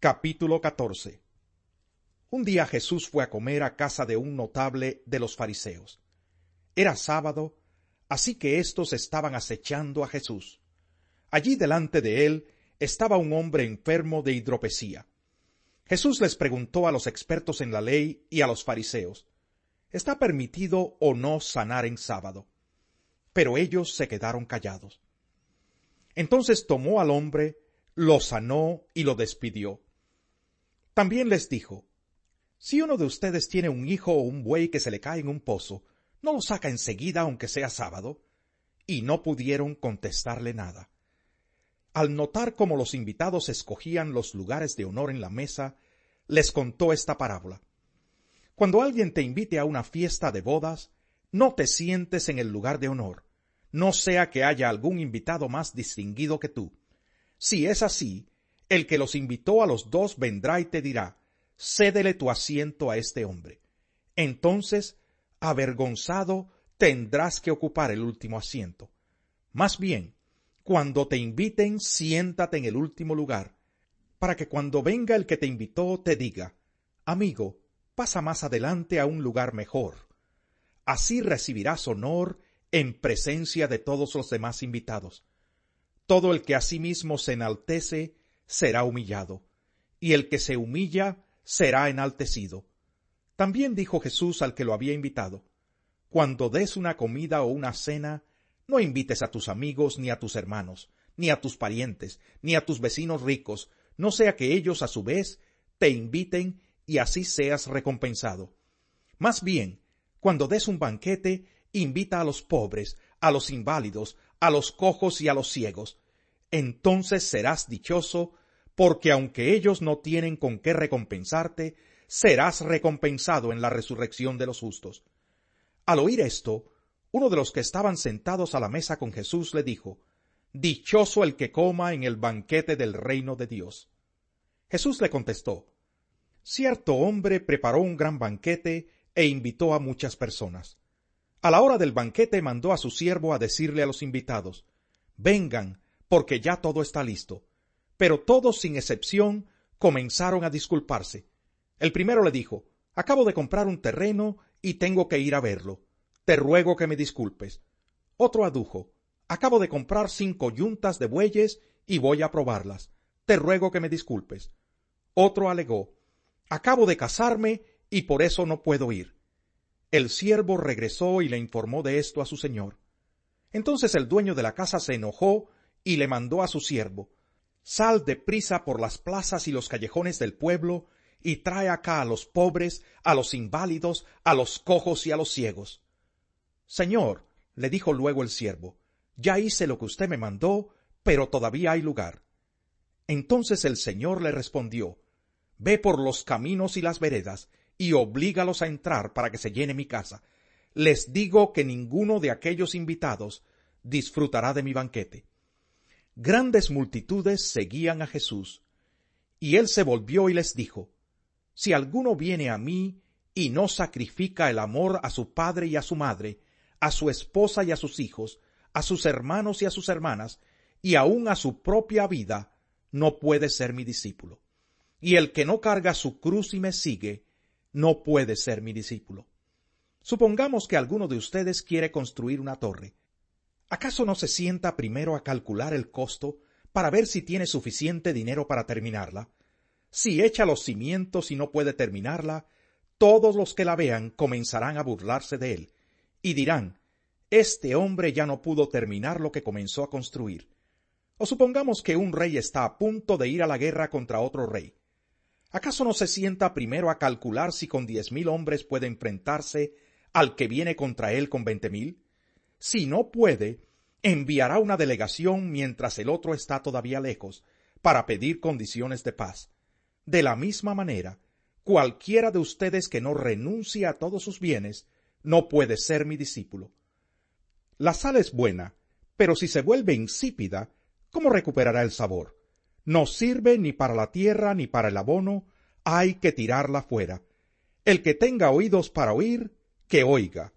Capítulo 14 Un día Jesús fue a comer a casa de un notable de los fariseos. Era sábado, así que éstos estaban acechando a Jesús. Allí delante de él estaba un hombre enfermo de hidropesía. Jesús les preguntó a los expertos en la ley y a los fariseos, ¿está permitido o no sanar en sábado? Pero ellos se quedaron callados. Entonces tomó al hombre, lo sanó y lo despidió. También les dijo, Si uno de ustedes tiene un hijo o un buey que se le cae en un pozo, ¿no lo saca enseguida aunque sea sábado? Y no pudieron contestarle nada. Al notar cómo los invitados escogían los lugares de honor en la mesa, les contó esta parábola. Cuando alguien te invite a una fiesta de bodas, no te sientes en el lugar de honor, no sea que haya algún invitado más distinguido que tú. Si es así, el que los invitó a los dos vendrá y te dirá, cédele tu asiento a este hombre. Entonces, avergonzado, tendrás que ocupar el último asiento. Más bien, cuando te inviten, siéntate en el último lugar, para que cuando venga el que te invitó te diga, amigo, pasa más adelante a un lugar mejor. Así recibirás honor en presencia de todos los demás invitados. Todo el que a sí mismo se enaltece será humillado, y el que se humilla será enaltecido. También dijo Jesús al que lo había invitado, Cuando des una comida o una cena, no invites a tus amigos, ni a tus hermanos, ni a tus parientes, ni a tus vecinos ricos, no sea que ellos a su vez te inviten y así seas recompensado. Más bien, cuando des un banquete, invita a los pobres, a los inválidos, a los cojos y a los ciegos. Entonces serás dichoso, porque aunque ellos no tienen con qué recompensarte, serás recompensado en la resurrección de los justos. Al oír esto, uno de los que estaban sentados a la mesa con Jesús le dijo, Dichoso el que coma en el banquete del reino de Dios. Jesús le contestó, Cierto hombre preparó un gran banquete e invitó a muchas personas. A la hora del banquete mandó a su siervo a decirle a los invitados, Vengan, porque ya todo está listo. Pero todos, sin excepción, comenzaron a disculparse. El primero le dijo, Acabo de comprar un terreno y tengo que ir a verlo. Te ruego que me disculpes. Otro adujo, Acabo de comprar cinco yuntas de bueyes y voy a probarlas. Te ruego que me disculpes. Otro alegó, Acabo de casarme y por eso no puedo ir. El siervo regresó y le informó de esto a su señor. Entonces el dueño de la casa se enojó y le mandó a su siervo Sal de prisa por las plazas y los callejones del pueblo y trae acá a los pobres, a los inválidos, a los cojos y a los ciegos. Señor, le dijo luego el siervo, ya hice lo que usted me mandó, pero todavía hay lugar. Entonces el señor le respondió, Ve por los caminos y las veredas y oblígalos a entrar para que se llene mi casa. Les digo que ninguno de aquellos invitados disfrutará de mi banquete. Grandes multitudes seguían a Jesús, y él se volvió y les dijo, Si alguno viene a mí y no sacrifica el amor a su padre y a su madre, a su esposa y a sus hijos, a sus hermanos y a sus hermanas, y aun a su propia vida, no puede ser mi discípulo. Y el que no carga su cruz y me sigue, no puede ser mi discípulo. Supongamos que alguno de ustedes quiere construir una torre. ¿Acaso no se sienta primero a calcular el costo para ver si tiene suficiente dinero para terminarla? Si echa los cimientos y no puede terminarla, todos los que la vean comenzarán a burlarse de él, y dirán, Este hombre ya no pudo terminar lo que comenzó a construir. O supongamos que un rey está a punto de ir a la guerra contra otro rey. ¿Acaso no se sienta primero a calcular si con diez mil hombres puede enfrentarse al que viene contra él con veinte mil? Si no puede, enviará una delegación mientras el otro está todavía lejos, para pedir condiciones de paz. De la misma manera, cualquiera de ustedes que no renuncie a todos sus bienes, no puede ser mi discípulo. La sal es buena, pero si se vuelve insípida, ¿cómo recuperará el sabor? no sirve ni para la tierra ni para el abono, hay que tirarla fuera. El que tenga oídos para oír, que oiga.